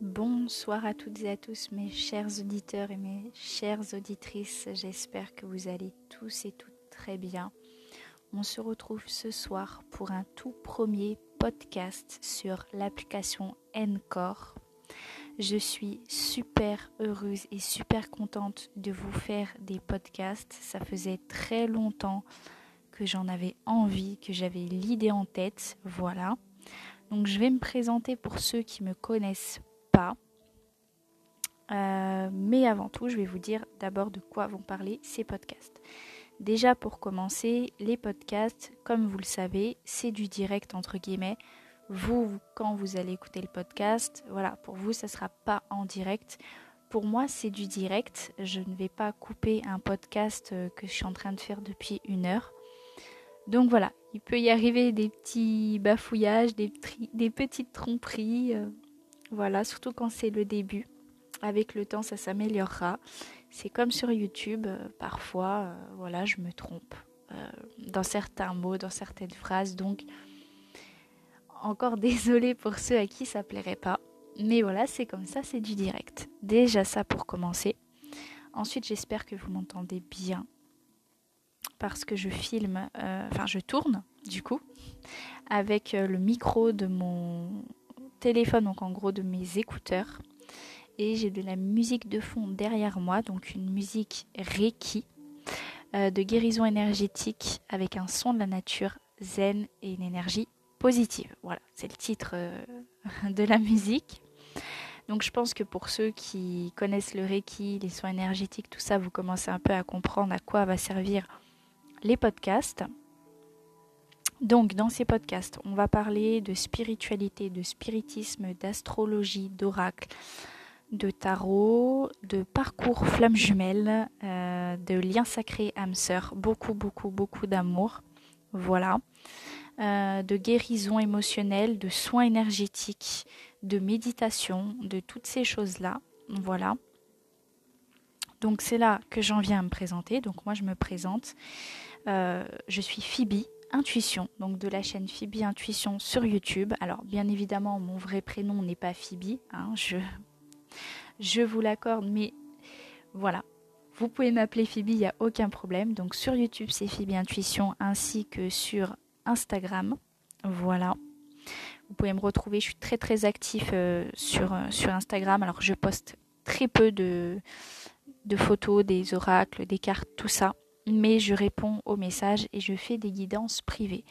Bonsoir à toutes et à tous mes chers auditeurs et mes chères auditrices. J'espère que vous allez tous et toutes très bien. On se retrouve ce soir pour un tout premier podcast sur l'application Encore. Je suis super heureuse et super contente de vous faire des podcasts. Ça faisait très longtemps que j'en avais envie, que j'avais l'idée en tête. Voilà. Donc je vais me présenter pour ceux qui me connaissent Euh, mais avant tout, je vais vous dire d'abord de quoi vont parler ces podcasts. Déjà pour commencer, les podcasts, comme vous le savez, c'est du direct entre guillemets. Vous, quand vous allez écouter le podcast, voilà, pour vous, ça ne sera pas en direct. Pour moi, c'est du direct. Je ne vais pas couper un podcast euh, que je suis en train de faire depuis une heure. Donc voilà, il peut y arriver des petits bafouillages, des, des petites tromperies. Euh, voilà, surtout quand c'est le début. Avec le temps, ça s'améliorera. C'est comme sur YouTube, euh, parfois, euh, voilà, je me trompe euh, dans certains mots, dans certaines phrases. Donc, encore désolé pour ceux à qui ça plairait pas. Mais voilà, c'est comme ça, c'est du direct. Déjà ça pour commencer. Ensuite, j'espère que vous m'entendez bien. Parce que je filme, enfin je tourne du coup, avec le micro de mon téléphone, donc en gros de mes écouteurs. Et j'ai de la musique de fond derrière moi, donc une musique Reiki euh, de guérison énergétique avec un son de la nature zen et une énergie positive. Voilà, c'est le titre euh, de la musique. Donc je pense que pour ceux qui connaissent le Reiki, les soins énergétiques, tout ça, vous commencez un peu à comprendre à quoi va servir les podcasts. Donc, dans ces podcasts, on va parler de spiritualité, de spiritisme, d'astrologie, d'oracle, de tarot, de parcours flamme jumelle, euh, de liens sacrés âme sœur, beaucoup, beaucoup, beaucoup d'amour. Voilà. Euh, de guérison émotionnelle, de soins énergétiques, de méditation, de toutes ces choses-là. Voilà. Donc c'est là que j'en viens à me présenter. Donc moi je me présente. Euh, je suis Phoebe, Intuition, donc de la chaîne Phoebe Intuition sur YouTube. Alors bien évidemment, mon vrai prénom n'est pas Phoebe, hein, je, vous l'accorde, mais voilà. Vous pouvez m'appeler Phoebe, il n'y a aucun problème. Donc sur YouTube, c'est Phoebe Intuition, ainsi que sur Instagram. Voilà. Vous pouvez me retrouver, je suis très très actif euh, sur, euh, sur Instagram. Alors je poste très peu de photos, des oracles, des cartes, tout ça mais je réponds aux messages et je fais des guidances privées.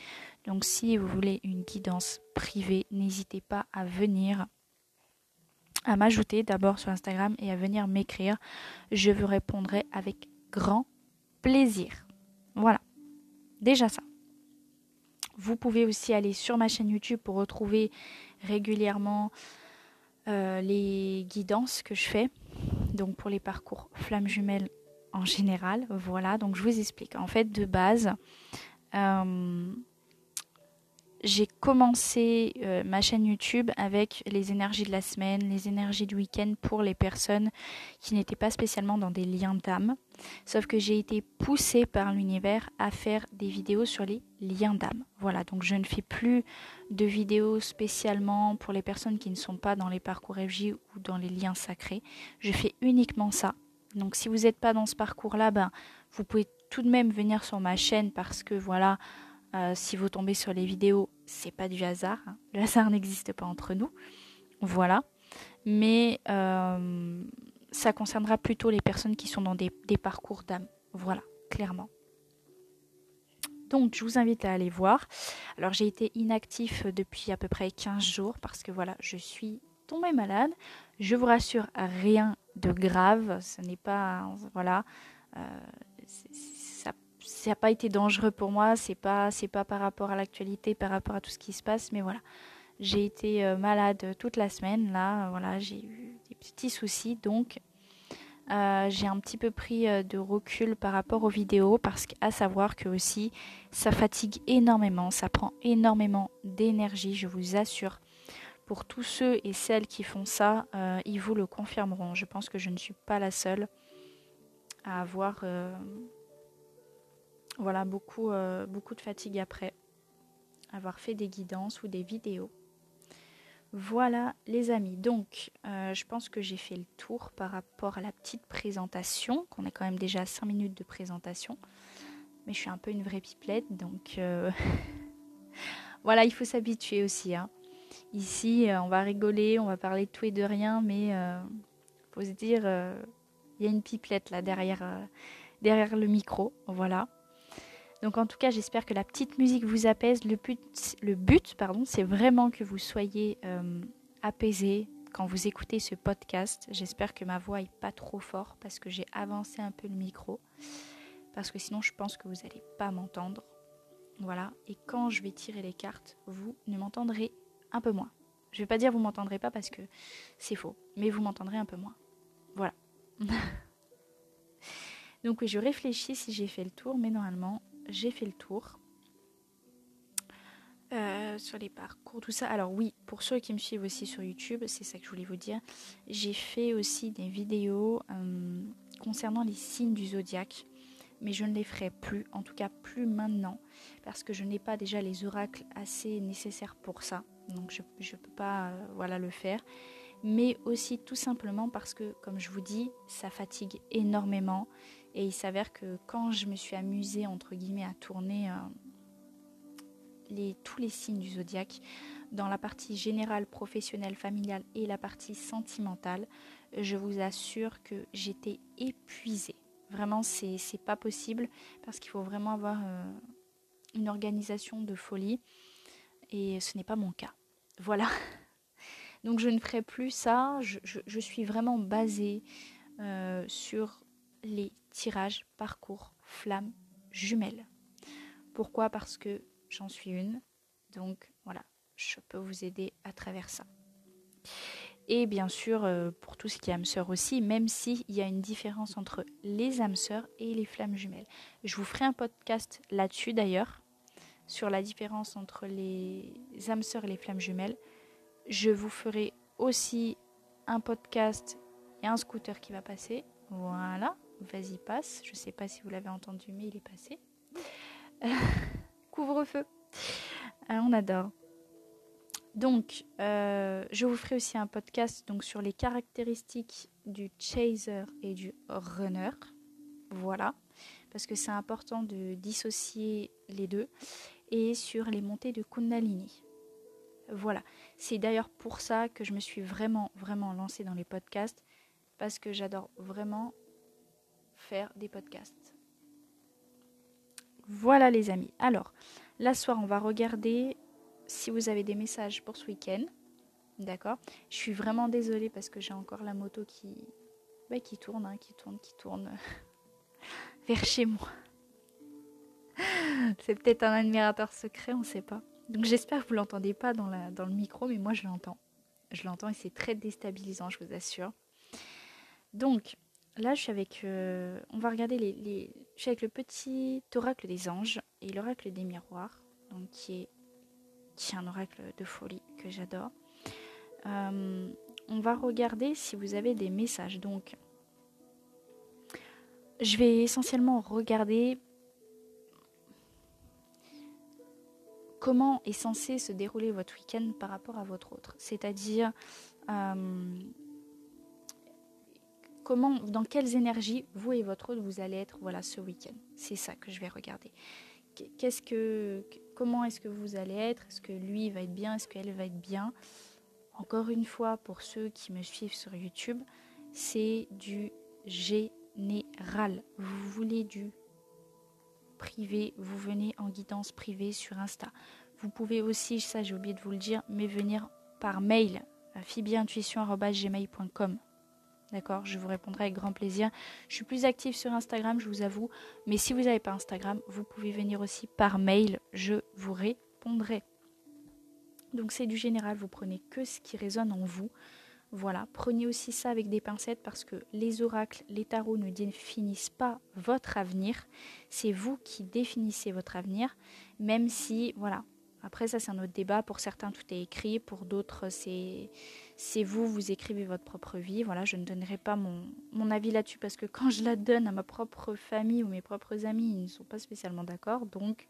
Donc si vous voulez une guidance privée, n'hésitez pas à venir à m'ajouter d'abord sur Instagram et à venir m'écrire. Je vous répondrai avec grand plaisir. Voilà, déjà ça. Vous pouvez aussi aller sur ma chaîne YouTube pour retrouver régulièrement euh, les guidances que je fais. Donc pour les parcours flammes jumelles en général. Voilà, donc je vous explique. En fait, de base, euh, j'ai commencé euh, ma chaîne YouTube avec les énergies de la semaine, les énergies du week-end pour les personnes qui n'étaient pas spécialement dans des liens d'âme. Sauf que j'ai été poussée par l'univers à faire des vidéos sur les liens d'âme. Voilà, donc je ne fais plus de vidéos spécialement pour les personnes qui ne sont pas dans les parcours FJ ou dans les liens sacrés. Je fais uniquement ça donc si vous n'êtes pas dans ce parcours-là, ben, vous pouvez tout de même venir sur ma chaîne parce que voilà, euh, si vous tombez sur les vidéos, c'est pas du hasard. Hein. Le hasard n'existe pas entre nous. Voilà. Mais euh, ça concernera plutôt les personnes qui sont dans des, des parcours d'âme. Voilà, clairement. Donc je vous invite à aller voir. Alors j'ai été inactif depuis à peu près 15 jours parce que voilà, je suis tombée malade. Je vous rassure, rien de grave. Ce n'est pas, voilà, euh, ça n'a pas été dangereux pour moi. C'est pas, c'est pas par rapport à l'actualité, par rapport à tout ce qui se passe, mais voilà. J'ai été euh, malade toute la semaine, là, voilà, j'ai eu des petits soucis, donc euh, j'ai un petit peu pris de recul par rapport aux vidéos parce qu'à savoir que aussi ça fatigue énormément, ça prend énormément d'énergie, je vous assure pour tous ceux et celles qui font ça, euh, ils vous le confirmeront. Je pense que je ne suis pas la seule à avoir euh, euh, beaucoup de fatigue après avoir fait des guidances ou des vidéos. Voilà les amis, donc je pense que j'ai fait le tour par rapport à la petite présentation, qu'on a quand même déjà 5 minutes de présentation. Mais je suis un peu une vraie pipelette, donc voilà, il faut s'habituer aussi. Hein. Ici, euh, on va rigoler, on va parler de tout et de rien, mais il faut se dire, il y a une pipelette là derrière, derrière le micro, voilà. Donc en tout cas, j'espère que la petite musique vous apaise. Le but, pardon, c'est vraiment que vous soyez euh, apaisé quand vous écoutez ce podcast. J'espère que ma voix est pas trop fort parce que j'ai avancé un peu le micro. Parce que sinon, je pense que vous n'allez pas m'entendre. Voilà. Et quand je vais tirer les cartes, vous ne m'entendrez un peu moins. Je ne vais pas dire vous m'entendrez pas parce que c'est faux, mais vous m'entendrez un peu moins. Voilà. Donc oui, je réfléchis si j'ai fait le tour, mais normalement, j'ai fait le tour. Euh, sur les parcours, tout ça. Alors oui, pour ceux qui me suivent aussi sur YouTube, c'est ça que je voulais vous dire. J'ai fait aussi des vidéos euh, concernant les signes du zodiaque, mais je ne les ferai plus, en tout cas plus maintenant, parce que je n'ai pas déjà les oracles assez nécessaires pour ça. Donc je ne peux pas euh, voilà, le faire. Mais aussi tout simplement parce que, comme je vous dis, ça fatigue énormément. Et il s'avère que quand je me suis amusée, entre guillemets, à tourner euh, les, tous les signes du zodiaque, dans la partie générale, professionnelle, familiale et la partie sentimentale, je vous assure que j'étais épuisée. Vraiment, c'est pas possible parce qu'il faut vraiment avoir euh, une organisation de folie et ce n'est pas mon cas. Voilà. Donc je ne ferai plus ça. Je, suis vraiment basée euh, sur les tirages, parcours, flammes, jumelles. Pourquoi? Parce que j'en suis une. Donc voilà, je peux vous aider à travers ça. Et bien sûr, euh, pour tout ce qui est âme sœur aussi, même s'il y a une différence entre les âmes sœurs et les flammes jumelles. Je vous ferai un podcast là-dessus d'ailleurs, sur la différence entre les âmes sœurs et les flammes jumelles. Je vous ferai aussi un podcast et un scooter qui va passer. Voilà, vas-y passe. Je ne sais pas si vous l'avez entendu, mais il est passé. Couvre-feu. Euh, on adore. Donc, euh, je vous ferai aussi un podcast sur les caractéristiques du chaser et du runner. Voilà, parce que c'est important de dissocier les deux. Et sur les montées de Kundalini. Voilà, c'est d'ailleurs pour ça que je me suis vraiment, vraiment lancée dans les podcasts, parce que j'adore vraiment faire des podcasts. Voilà les amis. Alors, là soir, on va regarder si vous avez des messages pour ce week-end. D'accord? Je suis vraiment désolée parce que j'ai encore la moto qui, bah, qui tourne, hein, qui tourne, qui tourne vers chez moi. C'est peut-être un admirateur secret, on ne sait pas. Donc j'espère que vous l'entendez pas dans, le micro, mais moi je l'entends. Je l'entends et c'est très déstabilisant, je vous assure. Donc, Là, je suis avec. Euh, on va regarder les, Je suis avec le petit oracle des anges et l'oracle des miroirs, donc qui est, qui est un oracle de folie que j'adore. Euh, on va regarder si vous avez des messages. Donc, je vais essentiellement regarder comment est censé se dérouler votre week-end par rapport à votre autre. C'est-à-dire. Euh, dans quelles énergies vous et votre autre vous allez être voilà ce week-end. C'est ça que je vais regarder. Qu'est-ce que, comment est-ce que vous allez être? Est-ce que lui va être bien? Est-ce qu'elle va être bien? Encore une fois, pour ceux qui me suivent sur YouTube, c'est du général. Vous voulez du privé, vous venez en guidance privée sur Insta. Vous pouvez aussi, ça j'ai oublié de vous le dire, mais venir par mail à D'accord Je vous répondrai avec grand plaisir. Je suis plus active sur Instagram, je vous avoue. Mais si vous n'avez pas Instagram, vous pouvez venir aussi par mail. Je vous répondrai. Donc c'est du général, vous prenez que ce qui résonne en vous. Voilà, prenez aussi ça avec des pincettes parce que les oracles, les tarots ne définissent pas votre avenir. C'est vous qui définissez votre avenir, même si, voilà, après ça c'est un autre débat. Pour certains tout est écrit, pour d'autres c'est vous, vous écrivez votre propre vie. Voilà, je ne donnerai pas mon, mon avis là-dessus parce que quand je la donne à ma propre famille ou mes propres amis, ils ne sont pas spécialement d'accord. Donc,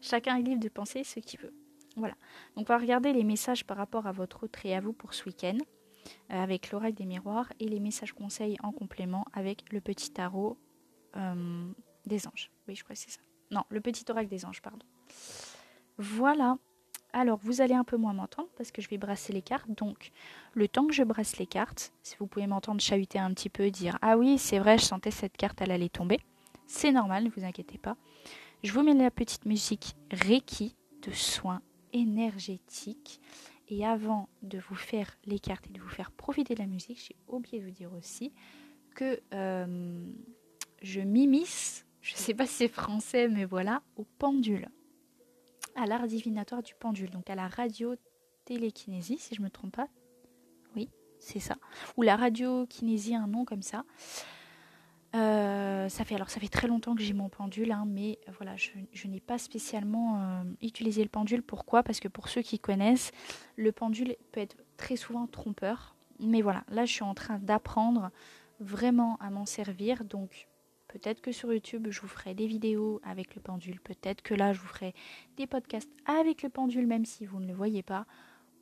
chacun est libre de penser ce qu'il veut. Voilà. Donc on va regarder les messages par rapport à votre autre et à vous pour ce week-end euh, avec l'oracle des miroirs et les messages conseils en complément avec le petit tarot euh, des anges. Oui, je crois que c'est ça. Non, le petit oracle des anges, pardon. Voilà. Alors, vous allez un peu moins m'entendre parce que je vais brasser les cartes. Donc, le temps que je brasse les cartes, si vous pouvez m'entendre chahuter un petit peu, dire Ah oui, c'est vrai, je sentais cette carte, elle allait tomber. C'est normal, ne vous inquiétez pas. Je vous mets la petite musique Reiki de soins énergétiques. Et avant de vous faire les cartes et de vous faire profiter de la musique, j'ai oublié de vous dire aussi que euh, je m'immisce, je ne sais pas si c'est français, mais voilà, au pendule à l'art divinatoire du pendule, donc à la radio-télékinésie, si je ne me trompe pas. Oui, c'est ça. Ou la radiokinésie, un nom comme ça. Euh, ça fait alors ça fait très longtemps que j'ai mon pendule, hein, mais voilà, je, n'ai pas spécialement euh, utilisé le pendule. Pourquoi? Parce que pour ceux qui connaissent, le pendule peut être très souvent trompeur. Mais voilà, là je suis en train d'apprendre vraiment à m'en servir. Donc Peut-être que sur YouTube, je vous ferai des vidéos avec le pendule. Peut-être que là, je vous ferai des podcasts avec le pendule, même si vous ne le voyez pas.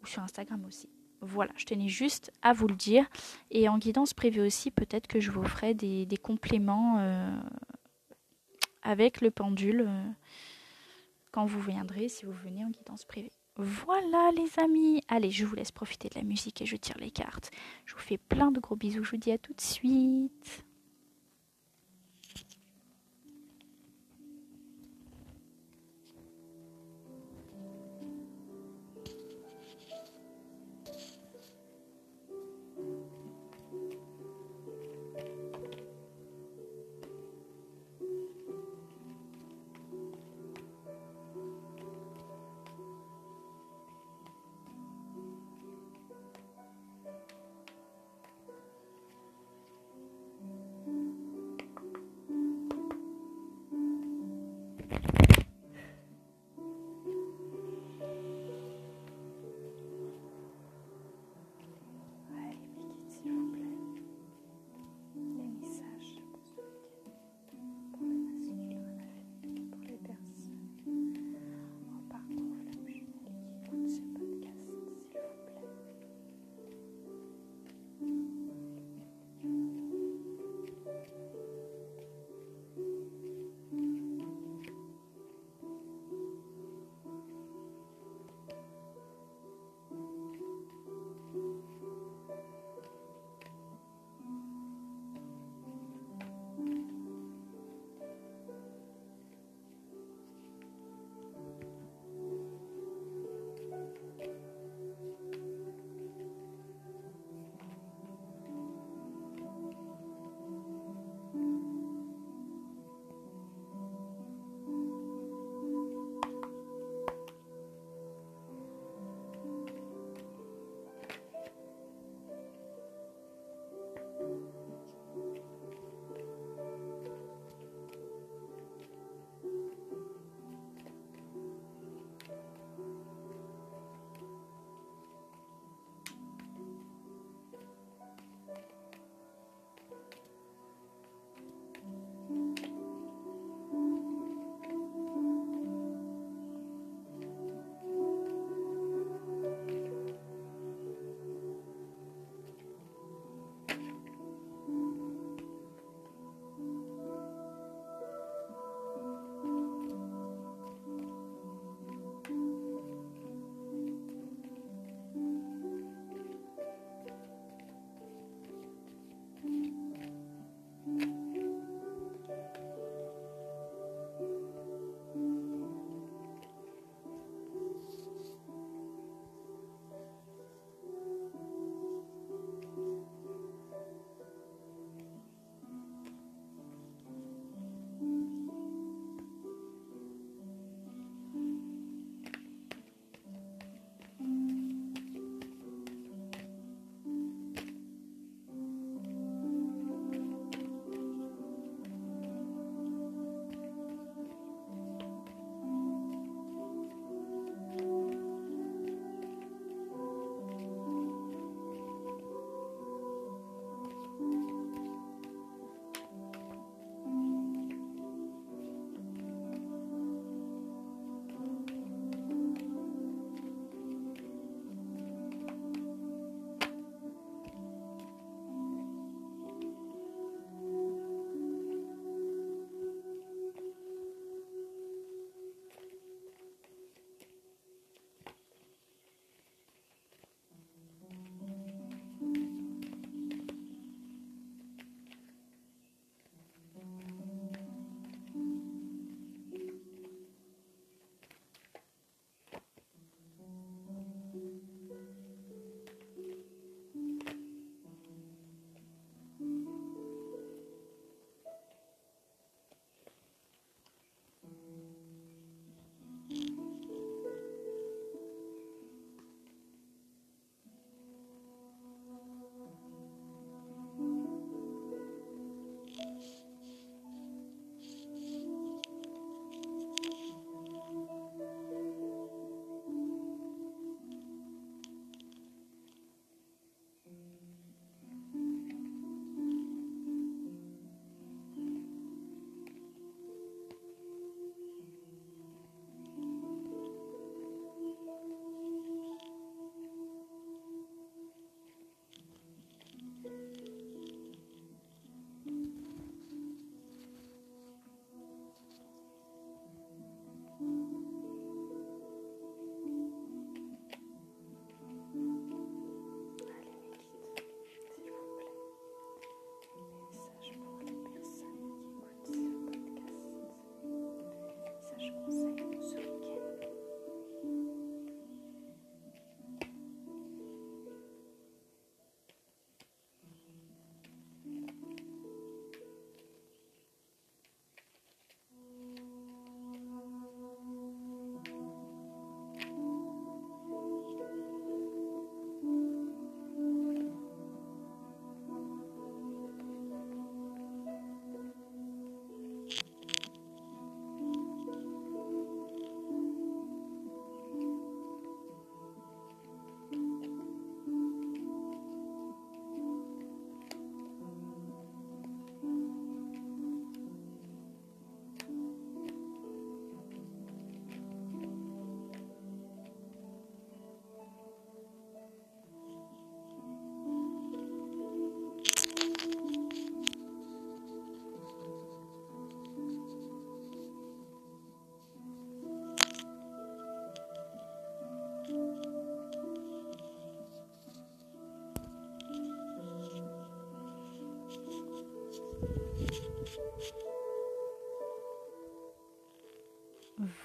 Ou sur Instagram aussi. Voilà, je tenais juste à vous le dire. Et en guidance privée aussi, peut-être que je vous ferai des, compléments euh, avec le pendule euh, quand vous viendrez, si vous venez en guidance privée. Voilà les amis, allez je vous laisse profiter de la musique et je tire les cartes. Je vous fais plein de gros bisous, je vous dis à tout de suite.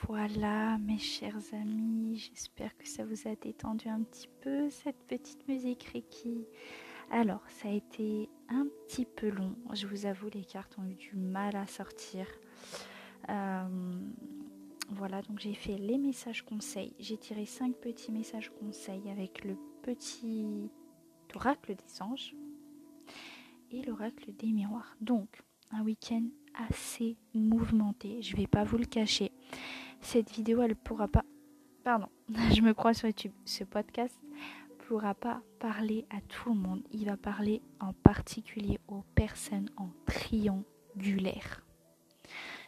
Voilà mes chers amis, j'espère que ça vous a détendu un petit peu cette petite musique Reiki. Alors, ça a été un petit peu long, je vous avoue, les cartes ont eu du mal à sortir. Euh, voilà, donc j'ai fait les messages conseils. J'ai tiré 5 petits messages conseils avec le petit oracle des anges et l'oracle des miroirs. Donc, un week-end assez mouvementé, je vais pas vous le cacher. Cette vidéo, elle pourra pas. Pardon, je me crois sur YouTube. Ce podcast pourra pas parler à tout le monde. Il va parler en particulier aux personnes en triangulaire.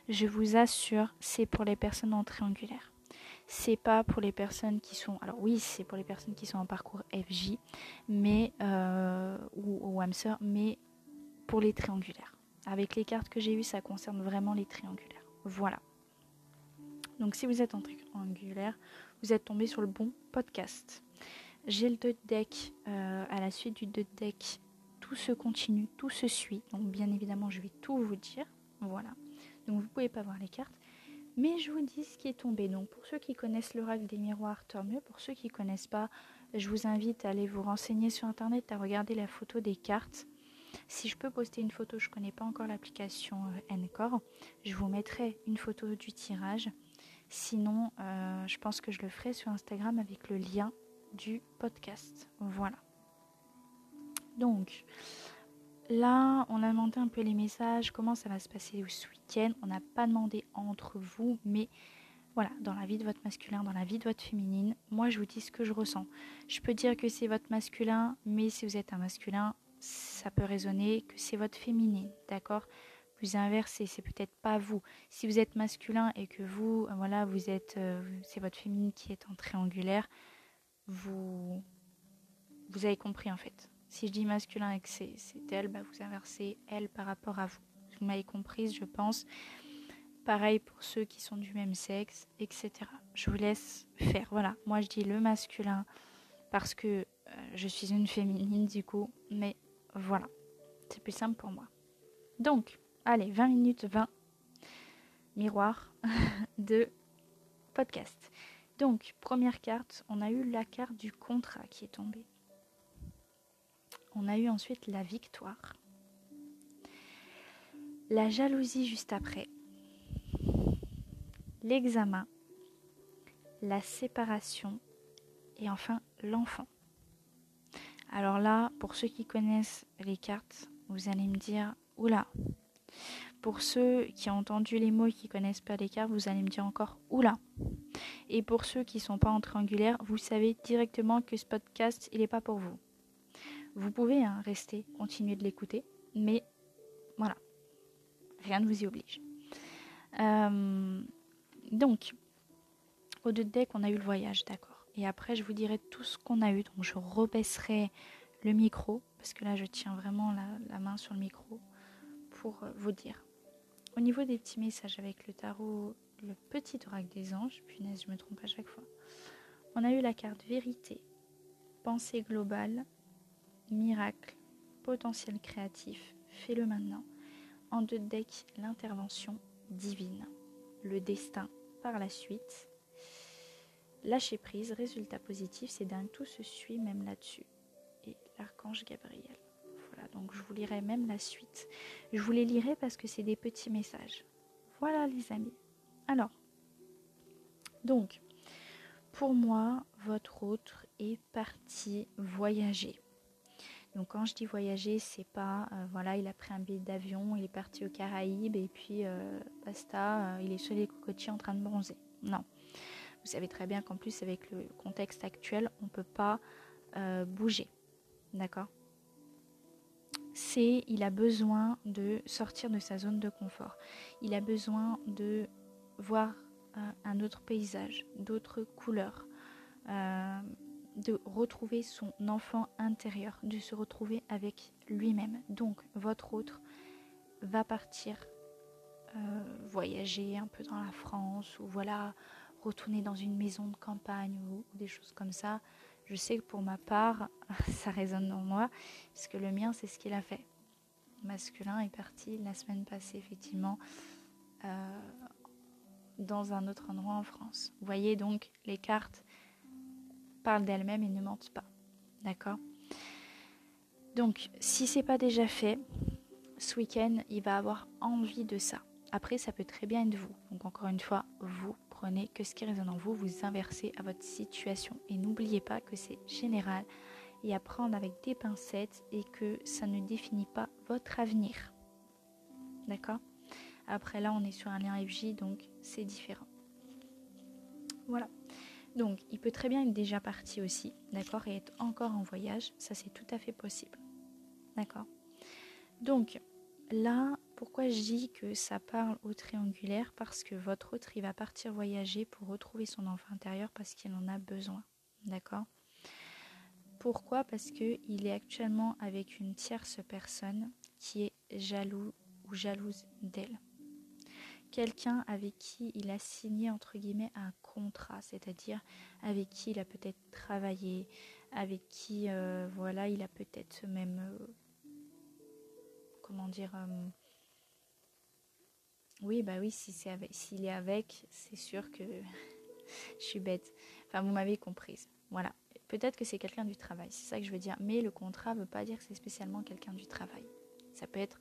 Je vous assure, c'est pour les personnes en triangulaire. C'est pas pour les personnes qui sont. Alors oui, c'est pour les personnes qui sont en parcours FJ, mais euh, ou, ou mais pour les triangulaires. Avec les cartes que j'ai eues, ça concerne vraiment les triangulaires. Voilà. Donc si vous êtes en triangulaire, vous êtes tombé sur le bon podcast. J'ai le dot deck euh, à la suite du dot deck. Tout se continue, tout se suit. Donc bien évidemment, je vais tout vous dire. Voilà. Donc vous pouvez pas voir les cartes. Mais je vous dis ce qui est tombé. Donc pour ceux qui connaissent l'oracle des miroirs, tant mieux. Pour ceux qui ne connaissent pas, je vous invite à aller vous renseigner sur internet, à regarder la photo des cartes. Si je peux poster une photo, je ne connais pas encore l'application euh, Encore. Je vous mettrai une photo du tirage. Sinon, euh, je pense que je le ferai sur Instagram avec le lien du podcast. Voilà. Donc, là, on a demandé un peu les messages, comment ça va se passer ce week-end. On n'a pas demandé entre vous, mais voilà, dans la vie de votre masculin, dans la vie de votre féminine, moi je vous dis ce que je ressens. Je peux dire que c'est votre masculin, mais si vous êtes un masculin, ça peut résonner que c'est votre féminine, d'accord? Vous inversez, c'est peut-être pas vous. Si vous êtes masculin et que vous, voilà, vous êtes, euh, c'est votre féminine qui est en triangulaire, vous, vous avez compris en fait. Si je dis masculin et que c'est, elle, bah vous inversez elle par rapport à vous. Vous m'avez comprise, je pense. Pareil pour ceux qui sont du même sexe, etc. Je vous laisse faire. Voilà, moi je dis le masculin parce que euh, je suis une féminine du coup, mais voilà, c'est plus simple pour moi. Donc, allez, 20 minutes 20 miroir de podcast. Donc, première carte, on a eu la carte du contrat qui est tombée. On a eu ensuite la victoire. La jalousie juste après. L'examen. La séparation. Et enfin, l'enfant. Alors là, pour ceux qui connaissent les cartes, vous allez me dire, oula. Pour ceux qui ont entendu les mots et qui connaissent pas les cartes, vous allez me dire encore, oula. Et pour ceux qui sont pas en triangulaire, vous savez directement que ce podcast, il n'est pas pour vous. Vous pouvez hein, rester, continuer de l'écouter, mais voilà, rien ne vous y oblige. Euh, donc, au deux deck, on a eu le voyage, d'accord. Et après, je vous dirai tout ce qu'on a eu. Donc, je rebaisserai le micro, parce que là, je tiens vraiment la, main sur le micro pour euh, vous dire. Au niveau des petits messages avec le tarot, le petit oracle des anges, punaise, je me trompe à chaque fois. On a eu la carte vérité, pensée globale, miracle, potentiel créatif, fais-le maintenant. En deux decks, l'intervention divine, le destin par la suite Lâcher prise, résultat positif, c'est dingue, tout se suit même là-dessus. Et l'archange Gabriel. Donc je vous lirai même la suite. Je vous les lirai parce que c'est des petits messages. Voilà les amis. Alors, donc, pour moi, votre autre est parti voyager. Donc quand je dis voyager, c'est pas euh, voilà, il a pris un billet d'avion, il est parti aux Caraïbes et puis euh, basta, euh, il est sur les cocotiers en train de bronzer. Non. Vous savez très bien qu'en plus, avec le contexte actuel, on ne peut pas bouger. D'accord? C'est, il a besoin de sortir de sa zone de confort. Il a besoin de voir euh, un autre paysage, d'autres couleurs, euh, de retrouver son enfant intérieur, de se retrouver avec lui-même. Donc, votre autre va partir voyager un peu dans la France ou voilà retourner dans une maison de campagne ou, des choses comme ça. Je sais que pour ma part, ça résonne en moi, parce que le mien, c'est ce qu'il a fait. masculin est parti la semaine passée, effectivement, euh, dans un autre endroit en France. Vous voyez donc, les cartes parlent d'elles-mêmes et ne mentent pas. D'accord? Donc, si c'est pas déjà fait, ce week-end, il va avoir envie de ça. Après, ça peut très bien être vous. Donc, encore une fois, vous prenez que ce qui résonne en vous, vous inversez à votre situation. Et n'oubliez pas que c'est général et à prendre avec des pincettes et que ça ne définit pas votre avenir. D'accord? Après là, on est sur un lien FJ, donc c'est différent. Voilà. Donc, il peut très bien être déjà parti aussi, d'accord, et être encore en voyage. Ça, c'est tout à fait possible. D'accord? Donc, là, pourquoi je dis que ça parle au triangulaire? Parce que votre autre, il va partir voyager pour retrouver son enfant intérieur parce qu'il en a besoin. D'accord? Pourquoi? Parce qu'il est actuellement avec une tierce personne qui est jaloux ou jalouse d'elle. Quelqu'un avec qui il a signé entre guillemets un contrat, c'est-à-dire avec qui il a peut-être travaillé, avec qui euh, voilà il a peut-être même euh, comment dire euh, oui bah oui si c'est s'il est avec c'est sûr que je suis bête. Enfin vous m'avez comprise. Voilà. Peut-être que c'est quelqu'un du travail c'est ça que je veux dire. Mais le contrat veut pas dire que c'est spécialement quelqu'un du travail. Ça peut être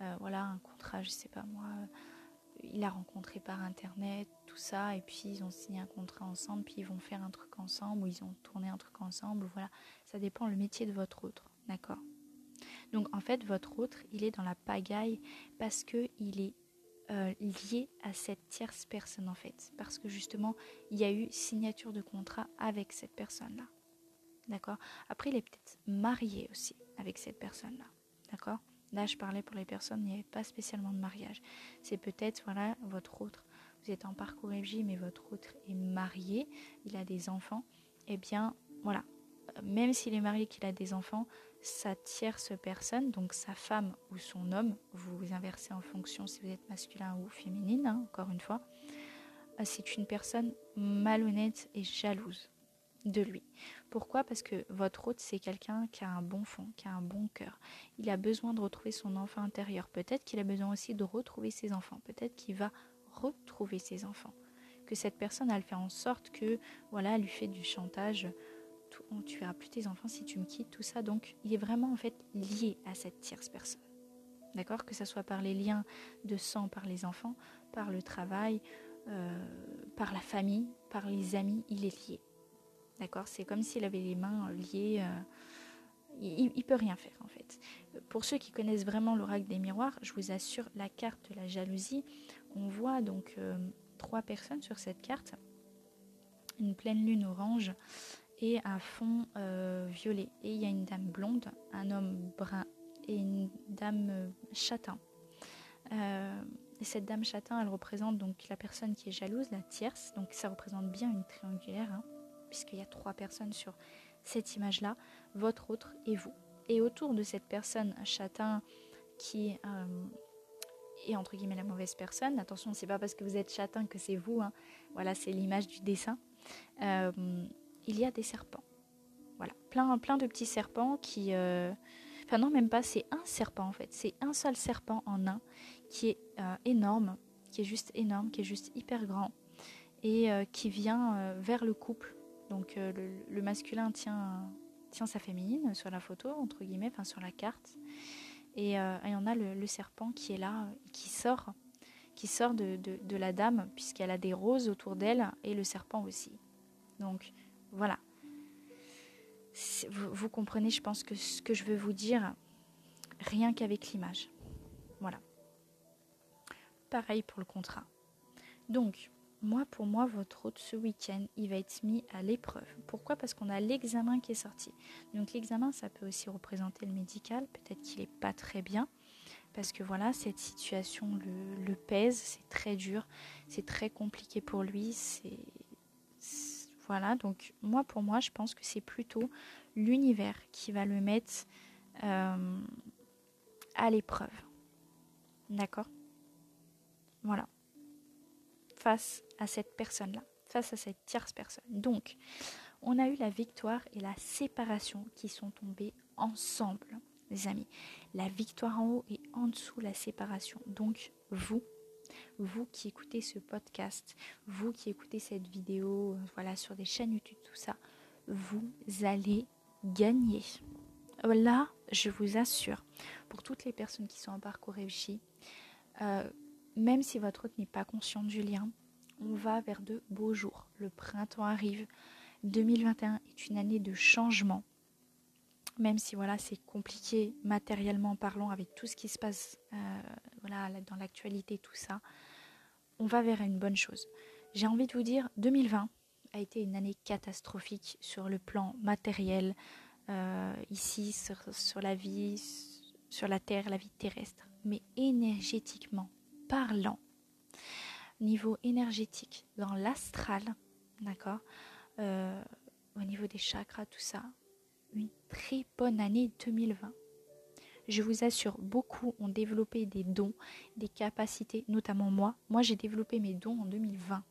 euh, voilà, un contrat, je sais pas moi, il a rencontré par internet, tout ça, et puis ils ont signé un contrat ensemble, puis ils vont faire un truc ensemble, ou ils ont tourné un truc ensemble, voilà, ça dépend le métier de votre autre, d'accord? Donc en fait, votre autre, il est dans la pagaille parce que il est euh, lié à cette tierce personne en fait, parce que justement, il y a eu signature de contrat avec cette personne-là, d'accord? Après, il est peut-être marié aussi avec cette personne-là, d'accord? Là, je parlais pour les personnes, il n'y avait pas spécialement de mariage. C'est peut-être, voilà, votre autre, vous êtes en parcours FJ, mais votre autre est marié, il a des enfants. Eh bien, voilà, même s'il est marié, qu'il a des enfants, sa tierce personne, donc sa femme ou son homme, vous inversez en fonction si vous êtes masculin ou féminine, hein, encore une fois, c'est une personne malhonnête et jalouse de lui. Pourquoi? Parce que votre hôte, c'est quelqu'un qui a un bon fond, qui a un bon cœur. Il a besoin de retrouver son enfant intérieur. Peut-être qu'il a besoin aussi de retrouver ses enfants. Peut-être qu'il va retrouver ses enfants. Que cette personne, elle fait en sorte que, voilà, elle lui fait du chantage. Tu verras plus tes enfants si tu me quittes, tout ça. Donc, il est vraiment lié à cette tierce personne. D'accord? Que ce soit par les liens de sang, par les enfants, par le travail, euh, par la famille, par les amis, il est lié. D'accord? C'est comme s'il avait les mains liées. Euh, il, ne peut rien faire en fait. Pour ceux qui connaissent vraiment l'oracle des miroirs, je vous assure, la carte de la jalousie, on voit donc euh, trois personnes sur cette carte. Une pleine lune orange et un fond euh, violet. Et il y a une dame blonde, un homme brun et une dame châtain. et cette dame châtain, elle représente donc la personne qui est jalouse, la tierce. Donc ça représente bien une triangulaire. Hein puisqu'il y a trois personnes sur cette image-là, votre autre et vous. Et autour de cette personne châtain qui euh, est entre guillemets la mauvaise personne, attention, c'est pas parce que vous êtes châtain que c'est vous, hein. voilà, c'est l'image du dessin, euh, il y a des serpents. Voilà, plein, plein de petits serpents qui... Euh, enfin non, même pas, c'est un serpent en fait, c'est un seul serpent en un qui est énorme, qui est juste énorme, qui est juste hyper grand et qui vient vers le couple donc euh, le, masculin tient, sa féminine sur la photo, entre guillemets, enfin sur la carte. Et, euh, on a le, serpent qui est là, qui sort, qui sort de, la dame, puisqu'elle a des roses autour d'elle, et le serpent aussi. Donc voilà. Vous, comprenez, je pense que ce que je veux vous dire, rien qu'avec l'image. Voilà. Pareil pour le contrat. Donc, moi, pour moi, votre hôte ce week-end, il va être mis à l'épreuve. Pourquoi? Parce qu'on a l'examen qui est sorti. Donc l'examen, ça peut aussi représenter le médical. Peut-être qu'il n'est pas très bien. Parce que voilà, cette situation le, pèse, c'est très dur, c'est très compliqué pour lui. C'est voilà, donc moi pour moi, je pense que c'est plutôt l'univers qui va le mettre euh, à l'épreuve. D'accord? Voilà face à cette personne-là, face à cette tierce personne. Donc, on a eu la victoire et la séparation qui sont tombées ensemble, les amis. La victoire en haut et en dessous la séparation. Donc, vous, vous qui écoutez ce podcast, vous qui écoutez cette vidéo, euh, voilà, sur des chaînes YouTube, tout ça, vous allez gagner. Là, je vous assure, pour toutes les personnes qui sont en parcours réussi, euh, même si votre hôte n'est pas conscient du lien, on va vers de beaux jours. Le printemps arrive. 2021 est une année de changement. Même si voilà, c'est compliqué matériellement parlant avec tout ce qui se passe euh, dans l'actualité, tout ça, on va vers une bonne chose. J'ai envie de vous dire, 2020 a été une année catastrophique sur le plan matériel, euh, ici sur, la vie, sur la Terre, la vie terrestre, mais énergétiquement parlant, niveau énergétique, dans l'astral, d'accord, euh, au niveau des chakras, tout ça, une très bonne année 2020. Je vous assure, beaucoup ont développé des dons, des capacités, notamment moi. Moi, j'ai développé mes dons en 2020.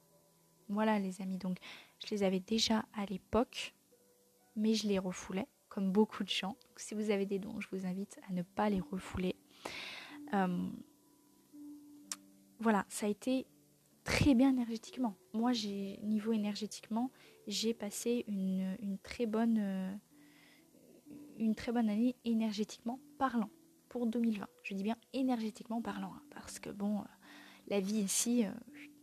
Voilà les amis, donc je les avais déjà à l'époque, mais je les refoulais, comme beaucoup de gens. Si vous avez des dons, je vous invite à ne pas les refouler. Euh, voilà, ça a été très bien énergétiquement. Moi, j'ai niveau énergétiquement, j'ai passé une, très bonne euh, une très bonne année énergétiquement parlant pour 2020. Je dis bien énergétiquement parlant, hein, parce que bon, euh, la vie ici,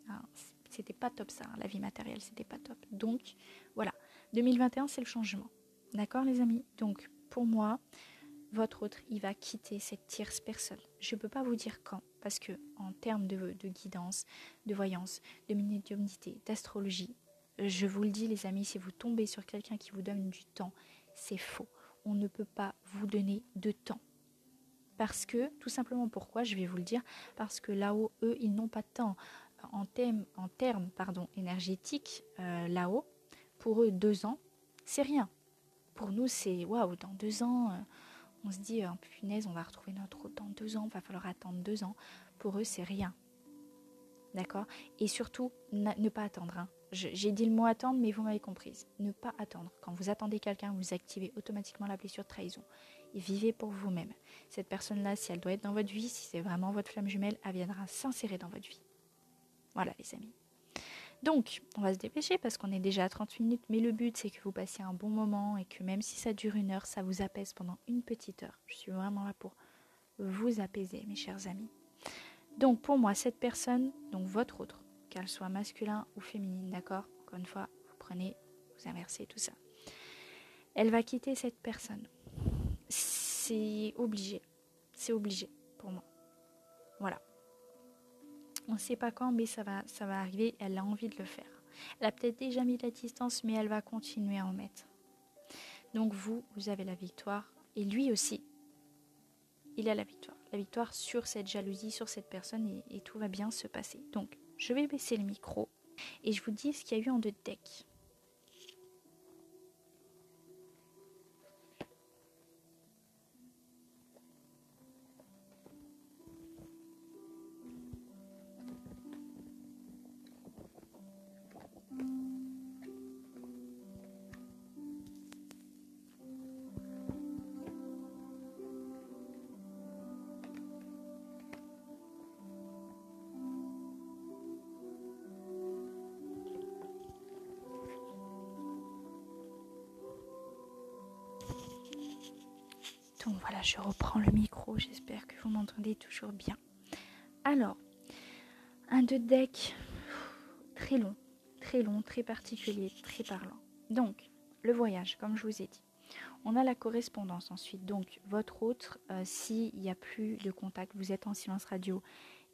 hein, c'était pas top ça, hein, la vie matérielle, c'était pas top. Donc voilà, 2021 c'est le changement. D'accord les amis? Donc pour moi, votre autre, il va quitter cette tierce personne. Je ne peux pas vous dire quand, parce que en termes de, de guidance, de voyance, de médiumnité, d'astrologie, je vous le dis les amis, si vous tombez sur quelqu'un qui vous donne du temps, c'est faux. On ne peut pas vous donner de temps. Parce que, tout simplement pourquoi, je vais vous le dire, parce que là-haut, eux, ils n'ont pas de temps en, termes, énergétiques, euh, là-haut, pour eux, deux ans, c'est rien. Pour nous, c'est waouh, dans deux ans, euh, on se dit, oh, punaise, on va retrouver notre route dans deux ans, il va falloir attendre deux ans. Pour eux, c'est rien. D'accord? Et surtout, ne pas attendre. Hein. J'ai dit le mot attendre, mais vous m'avez comprise. Ne pas attendre. Quand vous attendez quelqu'un, vous activez automatiquement la blessure de trahison. Et vivez pour vous-même. Cette personne-là, si elle doit être dans votre vie, si c'est vraiment votre flamme jumelle, elle viendra s'insérer dans votre vie. Voilà les amis. Donc, on va se dépêcher parce qu'on est déjà à 30 minutes, mais le but c'est que vous passiez un bon moment et que même si ça dure une heure, ça vous apaise pendant une petite heure. Je suis vraiment là pour vous apaiser, mes chers amis. Donc, pour moi, cette personne, donc votre autre, qu'elle soit masculin ou féminine, d'accord? Encore une fois, vous prenez, vous inversez tout ça. Elle va quitter cette personne. C'est obligé. C'est obligé pour moi. Voilà. On ne sait pas quand, mais ça va, ça va arriver. Elle a envie de le faire. Elle a peut-être déjà mis la distance, mais elle va continuer à en mettre. Donc vous, vous avez la victoire. Et lui aussi, il a la victoire. La victoire sur cette jalousie, sur cette personne, et, et tout va bien se passer. Donc, je vais baisser le micro et je vous dis ce qu'il y a eu en deux decks. J'espère que vous m'entendez toujours bien. Alors, un de deck très long, très long, très particulier, très parlant. Donc, le voyage, comme je vous ai dit. On a la correspondance ensuite. Donc, votre autre, euh, s'il n'y a plus de contact, vous êtes en silence radio,